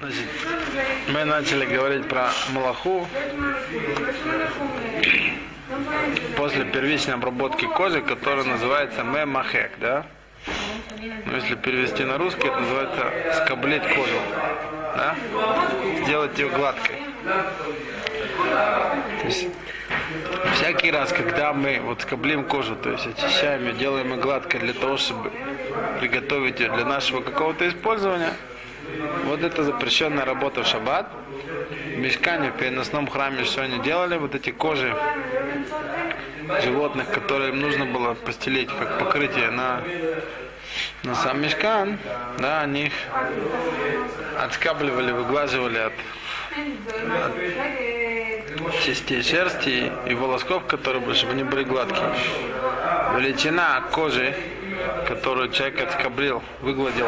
Значит, мы начали говорить про малаху после первичной обработки кожи, которая называется мемахек, да? Ну, если перевести на русский, это называется скоблить кожу, да? Сделать ее гладкой. То есть, всякий раз, когда мы вот скоблим кожу, то есть очищаем ее, делаем ее гладкой для того, чтобы приготовить ее для нашего какого-то использования, вот это запрещенная работа в шаббат. В мешкане, в переносном храме все они делали, вот эти кожи животных, которые им нужно было постелить как покрытие на, на сам мешкан, да, они их отскабливали, выглаживали от, от частей шерсти и волосков, которые были, чтобы они были гладкие. Величина кожи, которую человек отскоблил, выгладил,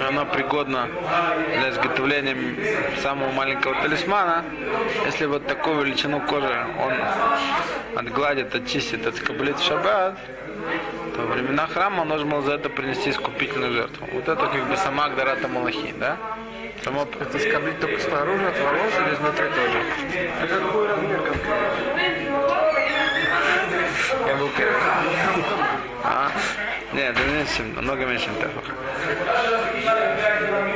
она пригодна для изготовления самого маленького талисмана. Если вот такую величину кожи он отгладит, очистит, отскоблит в шаббат, то во времена храма он должен был за это принести искупительную жертву. Вот это как бы сама Агдарата Малахи, да? Само... Это скоблить только снаружи от волос или изнутри тоже? А какой размер Я был. А? Нет, меньше, намного меньше, чем тефах.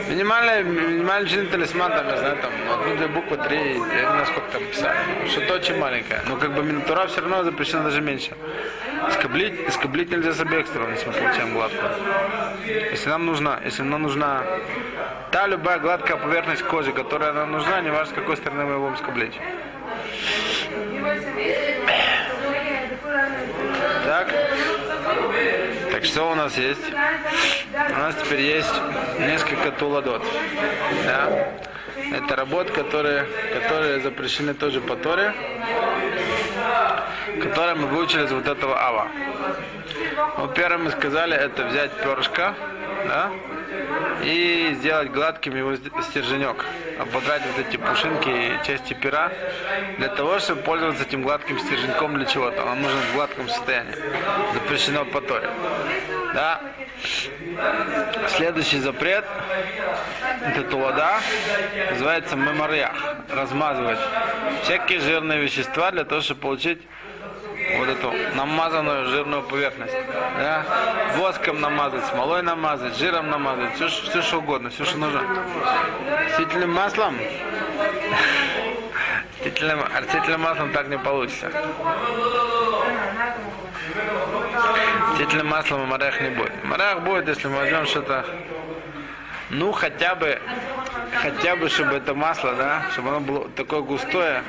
Минимальный, минимальный член талисман, там, я знаю, там, одну-две буквы, три, я не знаю, сколько там писали. Что-то очень маленькое. Но как бы минутура все равно запрещена даже меньше. Скоблить, скоблить нельзя с обеих сторон, если мы получаем гладкую. Если нам нужна, если нам нужна та любая гладкая поверхность кожи, которая нам нужна, не важно, с какой стороны мы будем скоблить. Так. Так что у нас есть? У нас теперь есть несколько туладот. Да? Это работы, которые, которые запрещены тоже по Торе, которые мы выучили из вот этого ава. Ну, первое мы сказали, это взять перышко, да, и сделать гладким его стерженек, ободрать вот эти пушинки и части пера, для того, чтобы пользоваться этим гладким стерженьком для чего-то. Он нужен в гладком состоянии. Запрещено по Торе. Да. Следующий запрет, это тулада, называется мемориях, размазывать всякие жирные вещества для того, чтобы получить вот эту намазанную жирную поверхность. Да? Воском намазать, смолой намазать, жиром намазать, все, все что угодно, все, что нужно. Растительным маслом? Растительным, растительным маслом так не получится. Растительным маслом морях не будет. Морях будет, если мы возьмем что-то, ну хотя бы, хотя бы, чтобы это масло, да, чтобы оно было такое густое,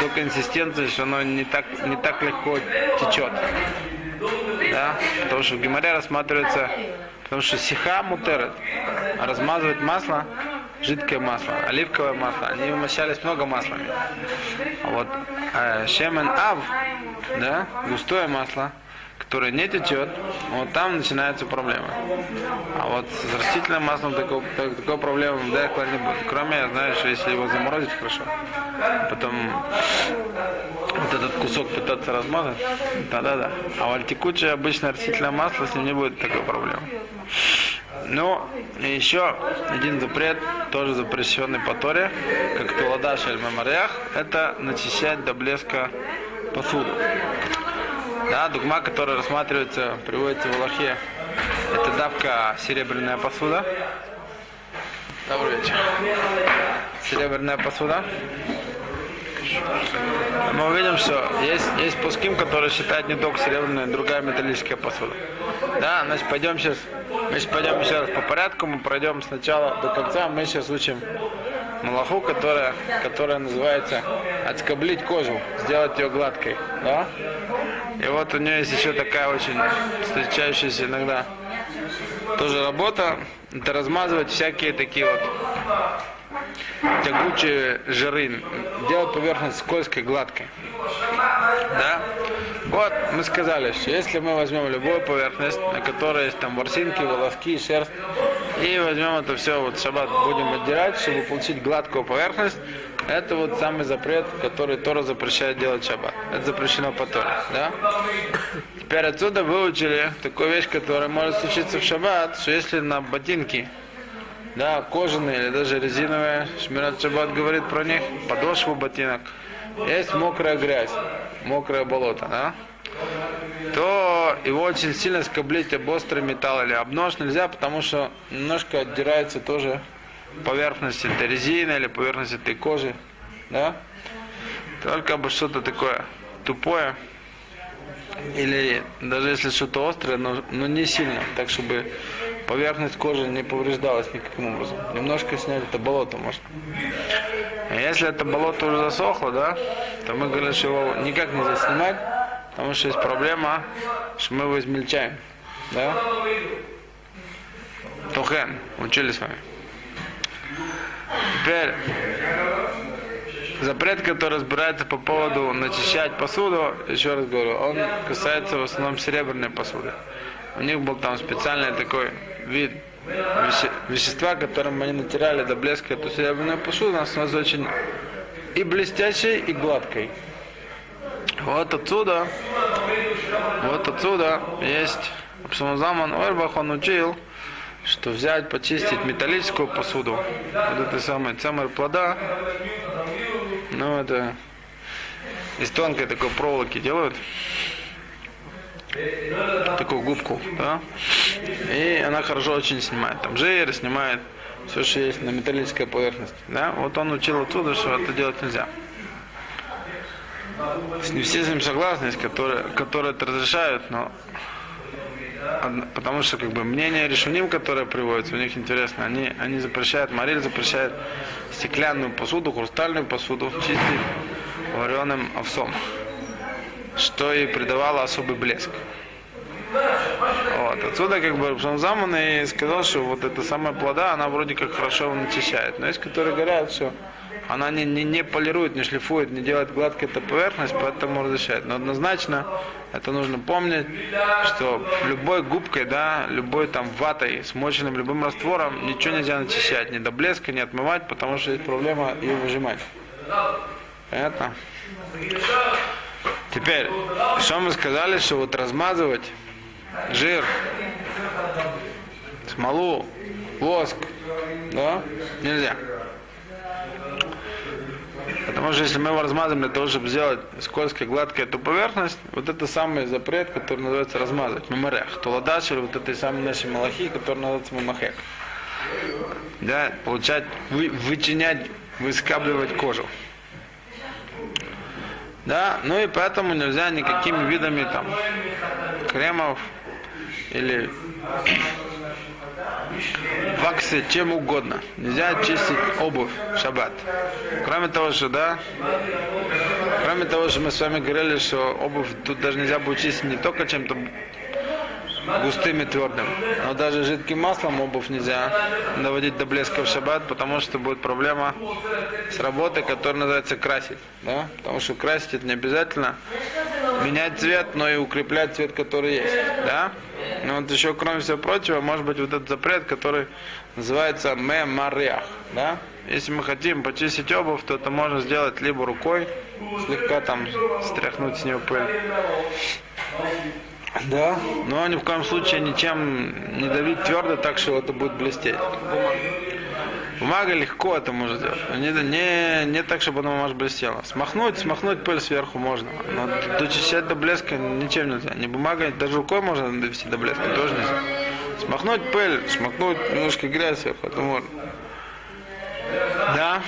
до консистенции, что оно не так, не так легко течет. Да? Потому что в геморе рассматривается, потому что сиха мутерет, размазывать масло, жидкое масло, оливковое масло, они вымощались много маслами. Вот э, шемен ав, да, густое масло, которое не течет, вот там начинаются проблемы. А вот с растительным маслом такой, такой проблемы Дайхла не будет. Кроме, я знаю, что если его заморозить хорошо, потом вот этот кусок пытаться размазать, да-да-да. А вот текучее обычное растительное масло, с ним не будет такой проблемы. Ну, и еще один запрет, тоже запрещенный по Торе, как Туладаш аль это начищать до блеска посуду. Да, дугма, которая рассматривается, приводится в Аллахе, это давка серебряная посуда. Добрый вечер. Серебряная посуда. Мы увидим, что есть, есть пуским, которые считают не только серебряная, другая металлическая посуда. Да, значит, пойдем сейчас, мы сейчас пойдем еще раз по порядку, мы пройдем сначала до конца, мы сейчас учим малаху, которая, которая называется отскоблить кожу, сделать ее гладкой. Да? И вот у нее есть еще такая очень встречающаяся иногда тоже работа, это размазывать всякие такие вот тягучие жиры, делать поверхность скользкой, гладкой. Да? Вот, мы сказали, что если мы возьмем любую поверхность, на которой есть там ворсинки, волоски, шерсть, и возьмем это все, вот шаббат будем отдирать, чтобы получить гладкую поверхность, это вот самый запрет, который Тора запрещает делать шаббат. Это запрещено по Торе, да? Теперь отсюда выучили такую вещь, которая может случиться в шаббат, что если на ботинки да, кожаные или даже резиновые, Шмират Шаббат говорит про них, подошву ботинок, есть мокрая грязь, мокрое болото, да, то его очень сильно скоблить об острый металл или об нож нельзя, потому что немножко отдирается тоже поверхность этой резины или поверхность этой кожи, да, только бы что-то такое тупое, или даже если что-то острое, но, но не сильно, так чтобы поверхность кожи не повреждалась никаким образом. Немножко снять это болото можно. А если это болото уже засохло, да, то мы говорим, что его никак нельзя снимать, потому что есть проблема, что мы его измельчаем. Да? Тухен, учили с вами. Теперь запрет, который разбирается по поводу начищать посуду, еще раз говорю, он касается в основном серебряной посуды. У них был там специальный такой вид веще- вещества, которым они натирали до блеска эту серебряную посуду, она становится очень и блестящей, и гладкой. Вот отсюда, вот отсюда есть Абсамазаман Ойрбах, он учил, что взять, почистить металлическую посуду, вот этой самой цемер плода, ну это из тонкой такой проволоки делают, такую губку, да, и она хорошо очень снимает, там жир снимает, все, что есть на металлической поверхности, да, вот он учил отсюда, что это делать нельзя. С- Не все с ним согласны, которые, которые это разрешают, но потому что как бы мнение решуним, которое приводится, у них интересно, они, они запрещают, Мариль запрещает стеклянную посуду, хрустальную посуду чистить вареным овсом, что и придавало особый блеск. Вот. Отсюда как бы Заман и сказал, что вот эта самая плода, она вроде как хорошо начищает. Но есть, которые говорят, что она не, не, не полирует, не шлифует, не делает гладкой эту поверхность, поэтому разрешает. Но однозначно это нужно помнить, что любой губкой, да, любой там ватой, смоченным любым раствором, ничего нельзя начищать, ни до блеска, не отмывать, потому что есть проблема ее выжимать. Понятно? Теперь, что мы сказали, что вот размазывать жир, смолу, воск, да, нельзя. Потому что если мы его размазываем для того, чтобы сделать скользкой, гладкой эту поверхность, вот это самый запрет, который называется размазывать, меморех. Туладаш или вот этой самой нашей малахи, который называется мемахек. Да, получать, вы, вычинять, выскабливать кожу. Да, ну и поэтому нельзя никакими видами там кремов или ваксы, чем угодно. Нельзя чистить обувь в шаббат. Кроме того, что, да, кроме того, что мы с вами говорили, что обувь тут даже нельзя будет чистить не только чем-то густым и твердым, но даже жидким маслом обувь нельзя доводить до блеска в шаббат, потому что будет проблема с работой, которая называется красить. Да? Потому что красить это не обязательно менять цвет, но и укреплять цвет, который есть. Да? Но вот еще, кроме всего прочего, может быть вот этот запрет, который называется мемариах. Да? Если мы хотим почистить обувь, то это можно сделать либо рукой, слегка там стряхнуть с нее пыль. Да, но ни в коем случае ничем не давить твердо так, что это будет блестеть. Бумага легко это может сделать. но Не, не, не так, чтобы она бумага блестела. Смахнуть, смахнуть пыль сверху можно. Но дочищать до блеска ничем нельзя. Не бумага, даже рукой можно довести до блеска, тоже нельзя. Смахнуть пыль, смахнуть немножко грязь сверху, это можно. Да.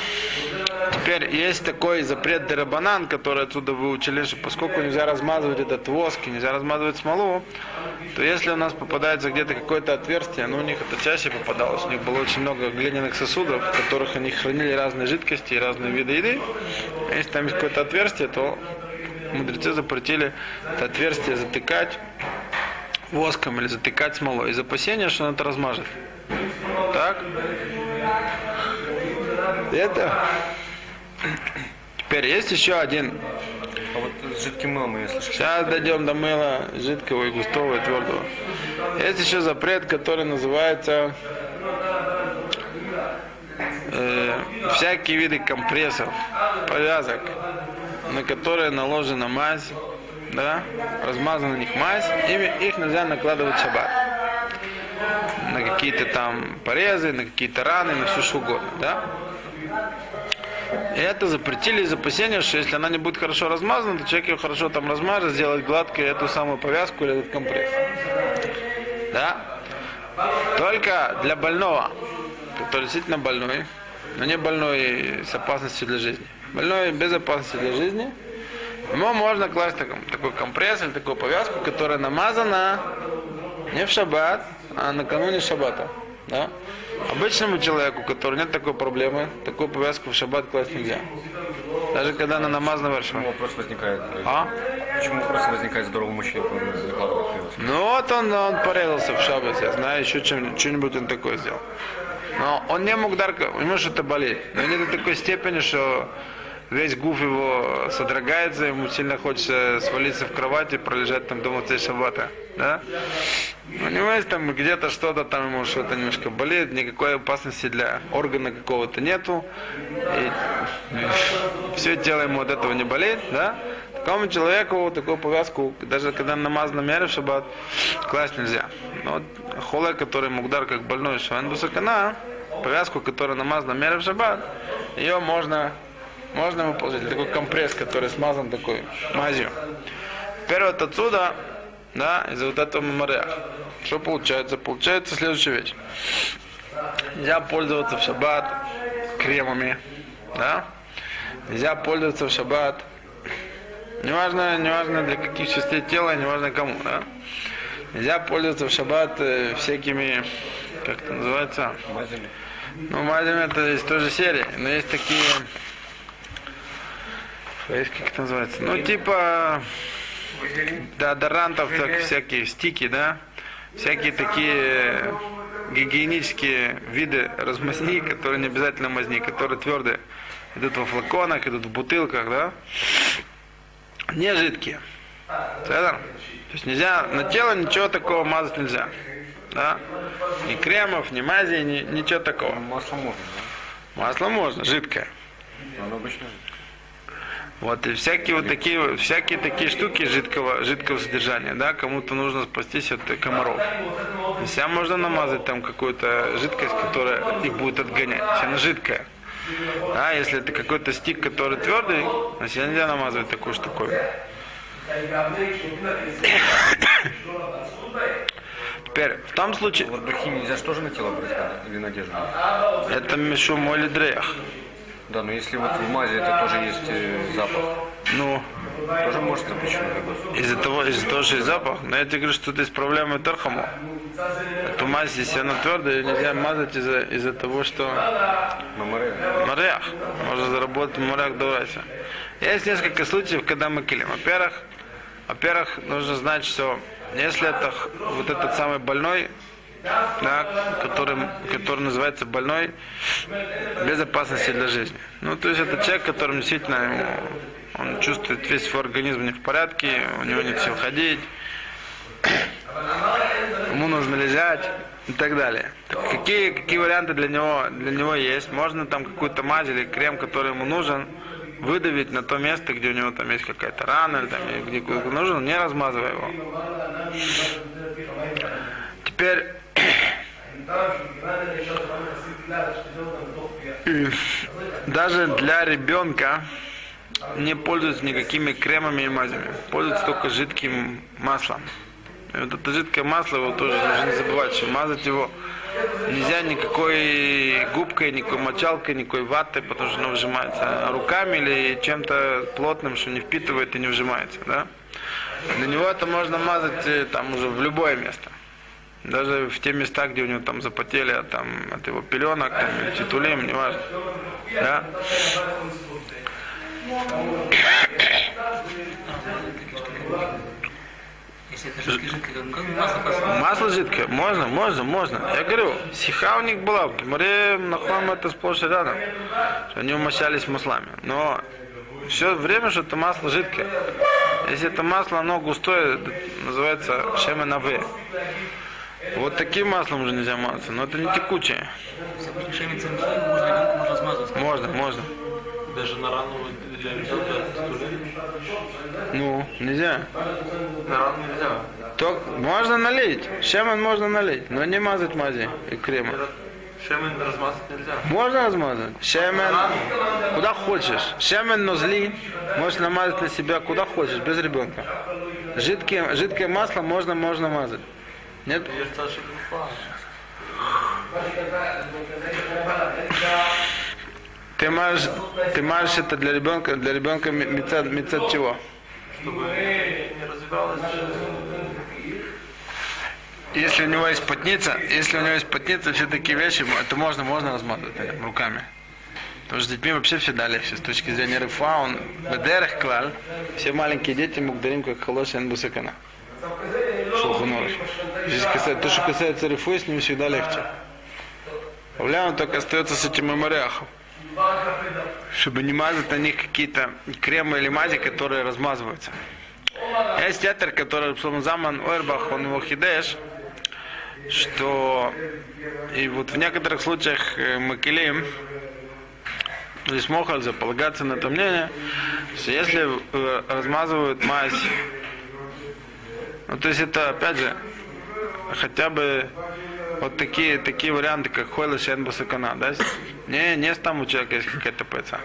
Теперь есть такой запрет дерабанан, который отсюда выучили, что поскольку нельзя размазывать этот воск, нельзя размазывать смолу, то если у нас попадается где-то какое-то отверстие, ну у них это чаще попадалось, у них было очень много глиняных сосудов, в которых они хранили разные жидкости и разные виды еды. Если там есть какое-то отверстие, то мудрецы запретили это отверстие затыкать воском или затыкать смолой из опасения, что он это размажет. Так? Это. Теперь есть еще один. А вот с жидким мылом, если что. Сейчас дойдем до мыла жидкого и густого и твердого. Есть еще запрет, который называется э, всякие виды компрессов, повязок, на которые наложена мазь, да, размазана на них мазь, ими, их нельзя накладывать в шаббат. на какие-то там порезы, на какие-то раны, на все что угодно, да? Это запретили из опасения, что если она не будет хорошо размазана, то человек ее хорошо там размажет, сделать гладкой эту самую повязку или этот компресс. Да? Только для больного, который действительно больной, но не больной с опасностью для жизни. Больной без опасности для жизни, ему можно класть такой, такой компресс или такую повязку, которая намазана не в шаббат, а накануне шаббата. Да? Обычному человеку, у которого нет такой проблемы, такую повязку в шаббат класть нельзя. Даже когда она намазана вершиной. Вопрос возникает. А? Почему вопрос возникает здоровому который привязку? Ну вот он, он порезался в шаббат, я знаю, еще чем, что-нибудь он такое сделал. Но он не мог дарка, у него что-то болит. Но не до такой степени, что весь гуф его содрогается, ему сильно хочется свалиться в кровать и пролежать там дома цель шаббата. Да? У него есть там где-то что-то, там ему что-то немножко болит, никакой опасности для органа какого-то нету. И все тело ему от этого не болит, да? Такому человеку такую повязку, даже когда намазана мера в шаббат, класть нельзя. Но вот холе, который мугдар как больной шван бусакана, повязку, которая намазана мера в шаббат, ее можно, можно ему положить. Такой компресс, который смазан такой мазью. Теперь вот отсюда, да, из-за вот этого мемориала. Что получается? Получается следующая вещь. Нельзя пользоваться в шаббат кремами, да? Нельзя пользоваться в шаббат Неважно, неважно для каких частей тела, неважно кому, да? Нельзя пользоваться в шаббат э, всякими, как это называется? Ну, мазями это из той же серии, но есть такие, есть как это называется? Ну, типа, деодорантов, так, всякие стики, да? Всякие такие гигиенические виды размазни, которые не обязательно мазни, которые твердые. Идут во флаконах, идут в бутылках, да? Не жидкие. Понятно? То есть нельзя, на тело ничего такого мазать нельзя. Да? Ни кремов, ни мази, ни, ничего такого. Масло можно, да? Масло можно, жидкое. Но Оно обычно Вот и всякие вот такие, всякие такие штуки жидкого, жидкого содержания, да, кому-то нужно спастись от комаров. Нельзя можно намазать там какую-то жидкость, которая их будет отгонять. Если она жидкая. А если это какой-то стик, который твердый, значит нельзя намазывать такую штуковину. Теперь, в том случае, Вот духи нельзя что же на тело брать или на одежду? это мишу моли дреях. Да, но если вот в мазе это тоже есть э, запах, Ну, тоже может запрещено из-за того, из-за того, что есть запах, но я тебе говорю, что тут есть проблемы Тархаму. Эту мазь, если она твердая, нельзя мазать из-за, из-за того, что На море. морях. Можно заработать морях давайте. Есть несколько случаев, когда мы килим. Во-первых, во-первых, нужно знать, что если это вот этот самый больной, да, который, который называется больной, без опасности для жизни. Ну, то есть это человек, которым действительно ему, он чувствует весь свой организм не в порядке, у него нет сил ходить, ему нужно лежать и так далее. Так какие, какие варианты для него, для него есть? Можно там какую-то мазь или крем, который ему нужен, выдавить на то место, где у него там есть какая-то рана, или там, где нужен, не размазывая его. Теперь даже для ребенка не пользуются никакими кремами и мазями. Пользуются только жидким маслом. И вот это жидкое масло, его тоже нужно не забывать, что мазать его нельзя никакой губкой, никакой мочалкой, никакой ватой, потому что оно вжимается. А руками или чем-то плотным, что не впитывает и не вжимается. Да? Для него это можно мазать э, там уже в любое место. Даже в те места, где у него там запотели от, там, от его пеленок, там, или. Да? Жидкое, ну как бы масло жидкое, можно, можно, можно. Я говорю, сиха у них была, в море нахлам это сплошь и рядом, они умощались маслами. Но все время, что это масло жидкое. Если это масло, оно густое, называется шеменаве. Вот таким маслом уже нельзя мазаться, но это не текучее. Можно можно. Даже на рану для ребенка. Ну, нельзя. На рану нельзя. То можно налить, шемен можно налить, но не мазать мази и крема. Шемен размазать нельзя. Можно размазать. Шемен, куда хочешь. Шемен нозли, можешь намазать на себя куда хочешь, без ребенка. Жидкое, жидкое масло можно, можно мазать. Нет? Ты мажешь, ты мажешь это для ребенка, для ребенка мецад, мецад чего? Чтобы не Если у него есть потница, если у него есть потница, все такие вещи, это можно, можно размазывать этим руками. Потому что с детьми вообще всегда легче. С точки зрения рыфа, он бедерах клал, все маленькие дети мугдарим как халоша бусакана. Шулхунорах. Здесь касается, то, что касается рифы, с ними всегда легче. Проблема только остается с этим мемориахом. Чтобы не мазать на них какие-то кремы или мази, которые размазываются. Есть театр, который Псалмазаман Ойрбах, он его хидеш, что и вот в некоторых случаях э, Макелим, или Смохальза, полагаться на это мнение, что если э, размазывают мазь, ну то есть это опять же, хотя бы вот такие, такие варианты, как Хойла Шен Басакана, да? Не, не там у человека есть какая-то пэца.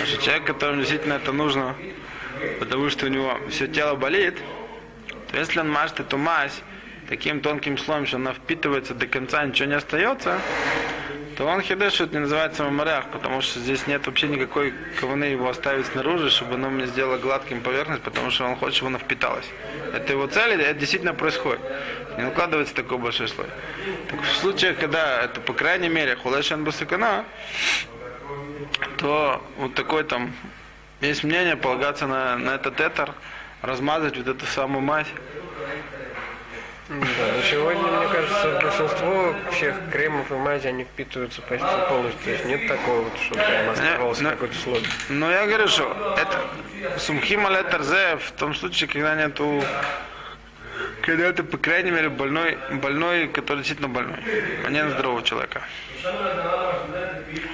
А что человек, которому действительно это нужно, потому что у него все тело болит, то если он мажет эту мазь таким тонким слоем, что она впитывается до конца, ничего не остается, то он хидеш, это не называется мамарях, потому что здесь нет вообще никакой кованы его оставить снаружи, чтобы оно мне сделало гладким поверхность, потому что он хочет, чтобы она впиталась. Это его цель, это действительно происходит. Не укладывается такой большой слой. Так в случае, когда это, по крайней мере, хулешан басакана, то вот такой там есть мнение полагаться на, на этот этер, размазать вот эту самую мазь. Кажется, большинство всех кремов и мази, они впитываются почти полностью. То есть нет такого, вот, чтобы прям оставался какой-то слой. Но я говорю, что это сумхим алетарзе в том случае, когда нету когда это, по крайней мере, больной, больной, который действительно больной, а не здорового человека.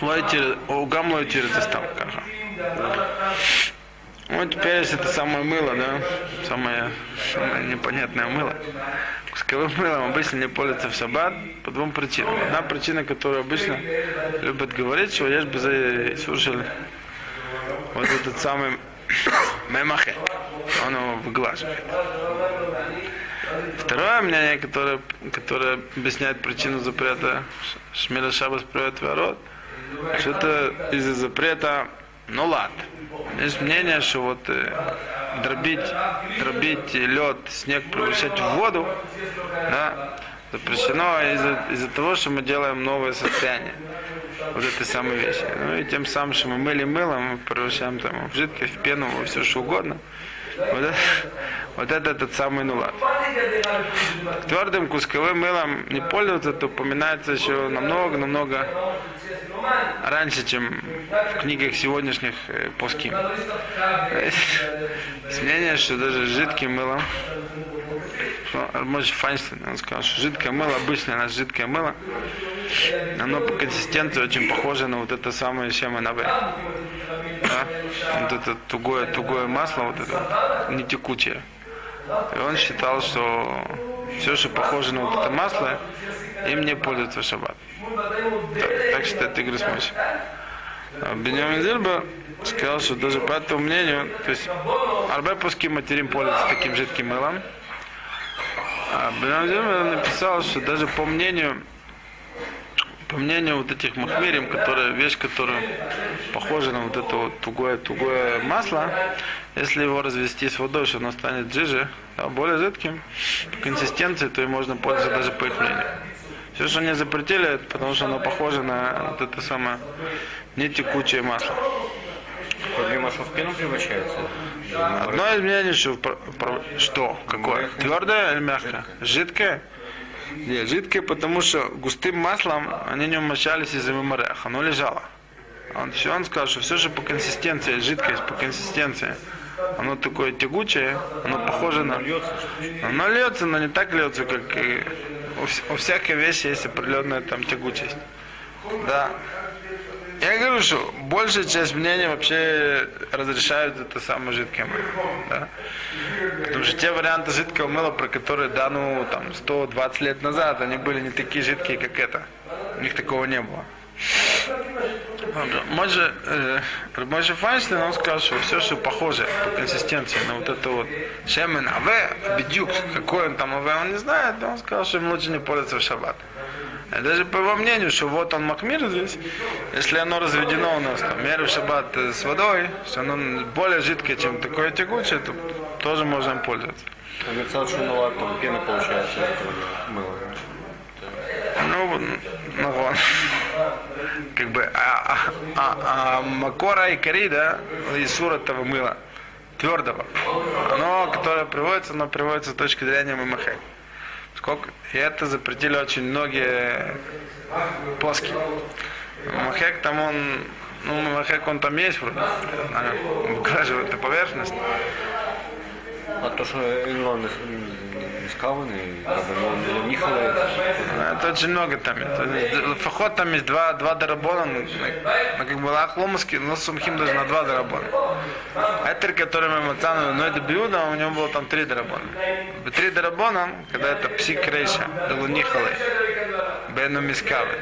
Лойтир, у гам лойтир это там, Ну, теперь это самое мыло, да, самое, самое непонятное мыло. Кусковым мылом обычно не пользуются в шаббат по двум причинам. Одна причина, которую обычно любят говорить, что есть бы слушали вот этот самый мемахе, он его выглаживает. Второе мнение, которое, которое объясняет причину запрета Шмиля Шабас привет ворот, что это из-за запрета ну лад. Есть мнение, что вот э, дробить, дробить лед, снег превращать в воду, да, запрещено из-за из того, что мы делаем новое состояние вот этой самой вещи. Ну и тем самым, что мы мыли мылом, мы превращаем там в жидкость, в пену, все что угодно. Вот это, вот это этот самый нулат. Твердым кусковым мылом не пользоваться, то упоминается еще намного-намного раньше, чем в книгах сегодняшних поским. Мнение, что даже жидким мылом, может Файнштейн, он сказал, что жидкое мыло, обычное наше жидкое мыло, оно по консистенции очень похоже на вот это самое шема на Да? Вот это тугое, тугое масло, вот это не текучее. И он считал, что все, что похоже на вот это масло, им не пользуется в шаббат. Так, так считает Игорь Смойш. Бенjamin Зильба сказал, что даже по этому мнению, то есть арбе пуски материм пользуются таким жидким мылом, а Бенjamin Зильба написал, что даже по мнению по мнению вот этих махмирим, которая вещь, которая похожа на вот это вот тугое, тугое масло, если его развести с водой, что оно станет жиже, да, более жидким по консистенции, то и можно пользоваться даже по их мнению. Все, что они запретили, это потому что оно похоже на вот это самое не текучее масло. Проблема, масло в пену превращается? Одно из мнений, что, что какое? Твердое или мягкое? Жидкое? Жидкое, потому что густым маслом они не умощались из-за меморех. Оно лежало. Он все, он сказал, что все же по консистенции, жидкость по консистенции, оно такое тягучее, оно похоже на... Оно льется, но не так льется, как и у, вс- у всякой вещи есть определенная там тягучесть. Да. Я говорю, что большая часть мнений вообще разрешают это самое жидкое. Да? Потому те варианты жидкого мыла, про которые да, ну, там, 120 лет назад, они были не такие жидкие, как это. У них такого не было. Може, э, Мойше Файнштейн, он сказал, что все, что похоже по консистенции на вот это вот шемен АВ, бедюк, какой он там АВ, он не знает, он сказал, что им лучше не пользоваться в шаббат. Даже по его мнению, что вот он Макмир здесь, если оно разведено у нас, там, меры в шаббат э, с водой, что оно более жидкое, чем такое тягучее, то тоже можем пользоваться. А ну ладно, там пена получается мыла. Ну, ну вот. Как бы, а, а, а, а макора и кори, да, из этого мыла, твердого, оно, которое приводится, оно приводится с точки зрения мамахек. Сколько? И это запретили очень многие плоские. Махек там он, ну, махек он там есть вроде, выглаживает эту поверхность. А то, что ну, он не скаванный, как бы, он не хавает. Это очень много там. Фахот там есть два, два дарабона, ну, как бы лахломовский, но сумхим даже на два дарабона. Этер, который мы мацану, но это биуда, у него было там три дарабона. Три дарабона, когда это псик рейша, делунихалы, бену мискавы.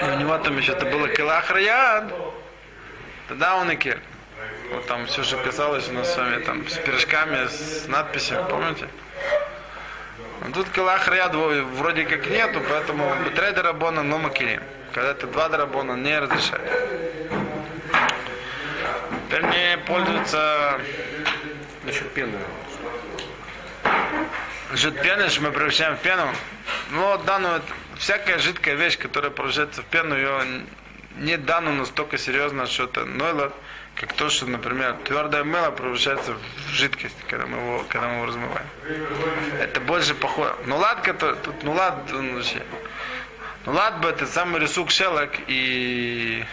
И у него там еще это было килах раяд, тогда он и кир. Вот там все, что касалось у нас с вами там с пирожками, с надписями, помните? Ну, тут калах ряд вроде как нету, поэтому три дарабона, но макирим. Когда это два дарабона, не разрешают. Теперь мне пользуются Насчет пены. Жид пены, что мы превращаем в пену. Ну, вот данную, всякая жидкая вещь, которая превращается в пену, ее не дано настолько серьезно, что это нойло, как то, что, например, твердое мыло превращается в жидкость, когда мы его, когда мы его размываем. Это больше похоже. Ну ладка, то, тут ну лад, он вообще. Ну лад бы это самый рисунок шелок и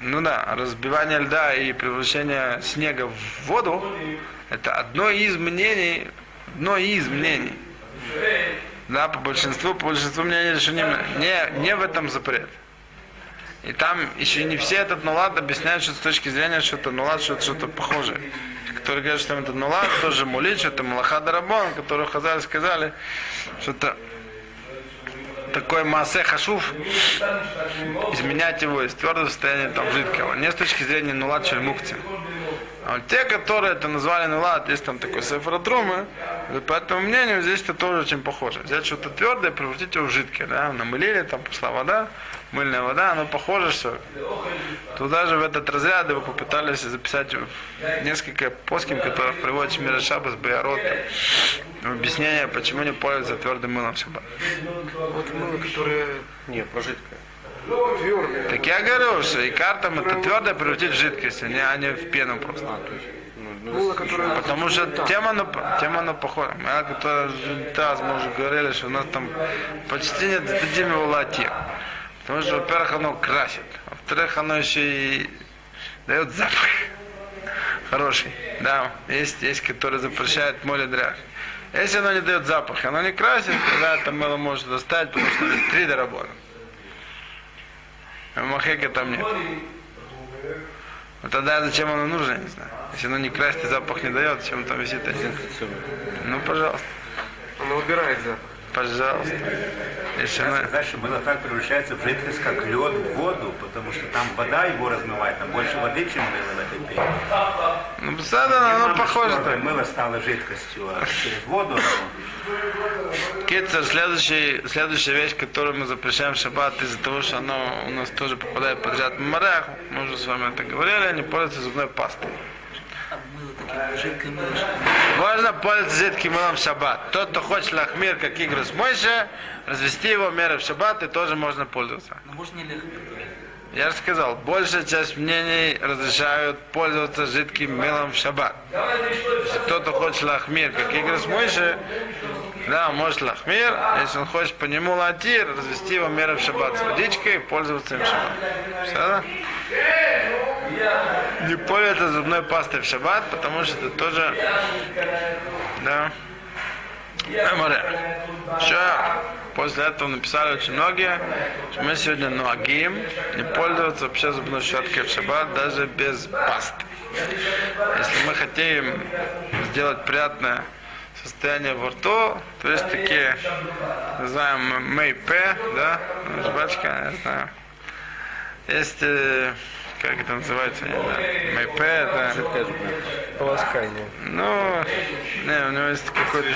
ну да, разбивание льда и превращение снега в воду, это одно из мнений, одно из мнений. Да, по большинству, по большинству мнений, не, не, не в этом запрет. И там еще не все этот нулад объясняют, что с точки зрения, что это нулад, что это что-то похожее. Которые говорят, что это нулад, тоже мулит, что это малаха дарабон, которые хазали сказали, что это такой массе хашуф, изменять его из твердого состояния там жидкого. Не с точки зрения нулад чельмукти. А вот те, которые это назвали нулад, есть там такой сефротрумы, и по этому мнению здесь это тоже очень похоже. Взять что-то твердое, превратить его в жидкое. Да? Намылили, там пошла вода, мыльная вода, оно похоже, что туда же в этот разряд его попытались записать несколько поским, которых приводит Шмира Шабас, Баярот, в объяснение, почему не пользуются твердым мылом в шаббат. Вот мыло, которое Не, про жидкое. твердое. Так я говорю, что и картам это твердое превратить в жидкость, а не, а не в пену просто. А, ну, Мыло, ну, которое... Потому что тема на, тема на похожа. Мы как-то раз мы уже говорили, что у нас там почти нет дадим его лати. Потому что, во-первых, оно красит. Во-вторых, оно еще и дает запах. Хороший. Да, есть, есть, которые запрещают море дрях. Если оно не дает запах, оно не красит, тогда это мыло может достать, потому что есть три доработа. А махека там нет. Ну тогда зачем оно нужно, я не знаю. Если оно не красит и запах не дает, зачем там висит один? Ну, пожалуйста. Оно убирает запах. Пожалуйста. Если оно... сказать, что превращается в жидкость, как лед в воду, потому что там вода его размывает, там больше воды, чем мыло в этой пене. Ну, посада, оно похоже что так. Мыло стало жидкостью, а через воду оно Кицер, следующий, следующая вещь, которую мы запрещаем в шаббат из-за того, что оно у нас тоже попадает подряд в морях, мы уже с вами это говорили, они пользуются зубной пастой. Можно пользоваться мылом в шаббат. Тот, кто хочет лахмир, как игры с Мойше, развести его меры в шаббат, и тоже можно пользоваться. Но можно не легко. Я же сказал, большая часть мнений разрешают пользоваться жидким мылом в шаббат. Если кто-то хочет лахмир, как игры с Мойше, да, может лахмир, а если он хочет по нему латир, развести его меры в шаббат с водичкой и пользоваться им в шаббат. Все, да? Не пользоваться зубной пастой в шаббат, потому что это тоже, да, Эморе. Еще После этого написали очень многие, что мы сегодня нуагим не пользоваться вообще зубной щеткой в шаббат, даже без пасты. Если мы хотим сделать приятное состояние во рту, то есть такие, называем мейпе, да, жвачка, не знаю. Есть, э, как это называется, не знаю, мейпе, это, Полоскание. ну, не, у него есть какой-то,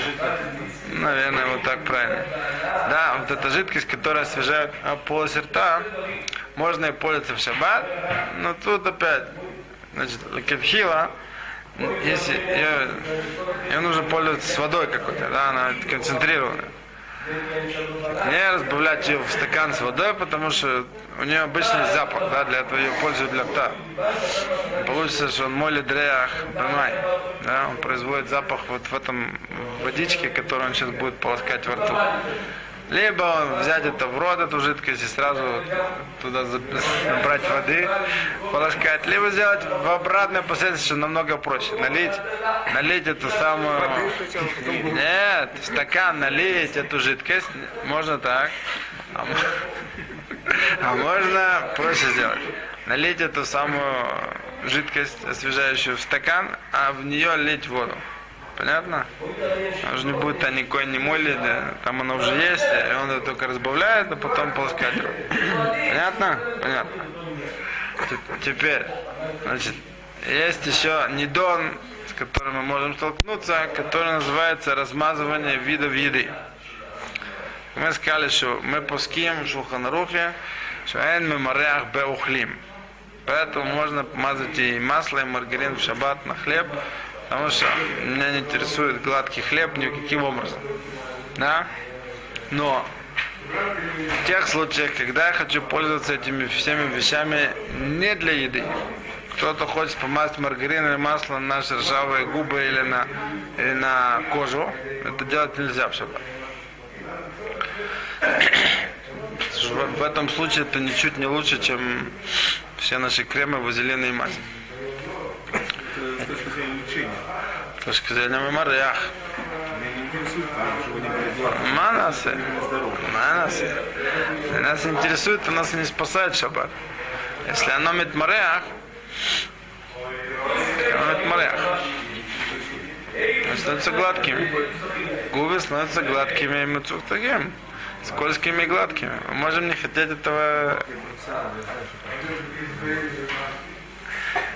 наверное, вот так правильно. Да, вот эта жидкость, которая освежает а, полость рта, можно и пользоваться в шаббат, но тут опять, значит, кефхила, если ее, ее нужно пользоваться с водой какой-то, да, она концентрированная. Не разбавлять ее в стакан с водой, потому что у нее обычный запах, да, для этого ее пользуют для рта. Получится, что он молит дреях, понимай, да, он производит запах вот в этом водичке, которую он сейчас будет полоскать во рту. Либо взять это в рот, эту жидкость, и сразу туда набрать воды, полоскать. Либо сделать в обратной последовательности, что намного проще. Налить, налить эту самую... Нет, стакан налить эту жидкость. Можно так. А, а можно проще сделать. Налить эту самую жидкость освежающую в стакан, а в нее лить воду. Понятно? Она же не будет там никакой не моли, да, там оно уже есть, и он это только разбавляет, а потом полоскать. Понятно? Понятно. Теперь, значит, есть еще недон, с которым мы можем столкнуться, который называется размазывание видов еды. Мы сказали, что мы пуским в Шулханарухе, что эн мы мореах беухлим. Поэтому можно помазать и масло, и маргарин в шаббат на хлеб, потому что меня не интересует гладкий хлеб никаким образом. Да? Но в тех случаях, когда я хочу пользоваться этими всеми вещами не для еды, кто-то хочет помазать маргарин или масло на наши ржавые губы или на, или на кожу, это делать нельзя в в этом случае это ничуть не лучше, чем все наши кремы, вазелины и мази. С точки зрения лечения. С точки зрения говорите, Манасы. Манасы. Нас интересует, а нас не спасает шаббат. Если оно митмареах, оно митмареах. Они становятся гладкими. Губы становятся гладкими и мецухтагим. Скользкими и гладкими. Мы можем не хотеть этого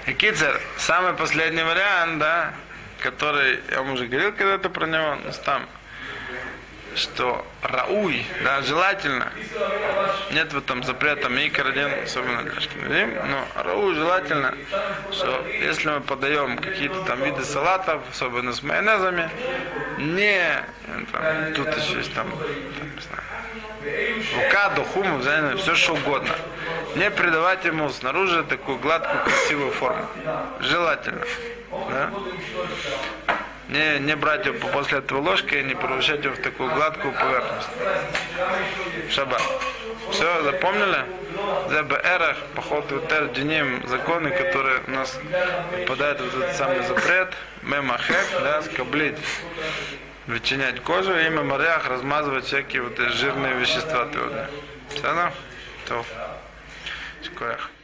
И Кицер, самый последний вариант, да, который, я вам уже говорил когда-то про него, но там, что рауй, да, желательно, нет в этом запрета микро один, особенно для шкинадим, но рауй желательно, что если мы подаем какие-то там виды салатов, особенно с майонезами, не, там, тут еще есть там, там, не знаю, авокадо, хумус, все что угодно. Не придавать ему снаружи такую гладкую, красивую форму. Желательно. Да? Не, не брать его после этого ложкой и не превращать его в такую гладкую поверхность. Шаббат. Все, запомнили? За БРах, поход в Тер Диним, законы, которые у нас попадают в этот самый запрет, мемахек, да, скоблить, вычинять кожу и меморях размазывать всякие вот жирные вещества твердые. Все, То. Koyach.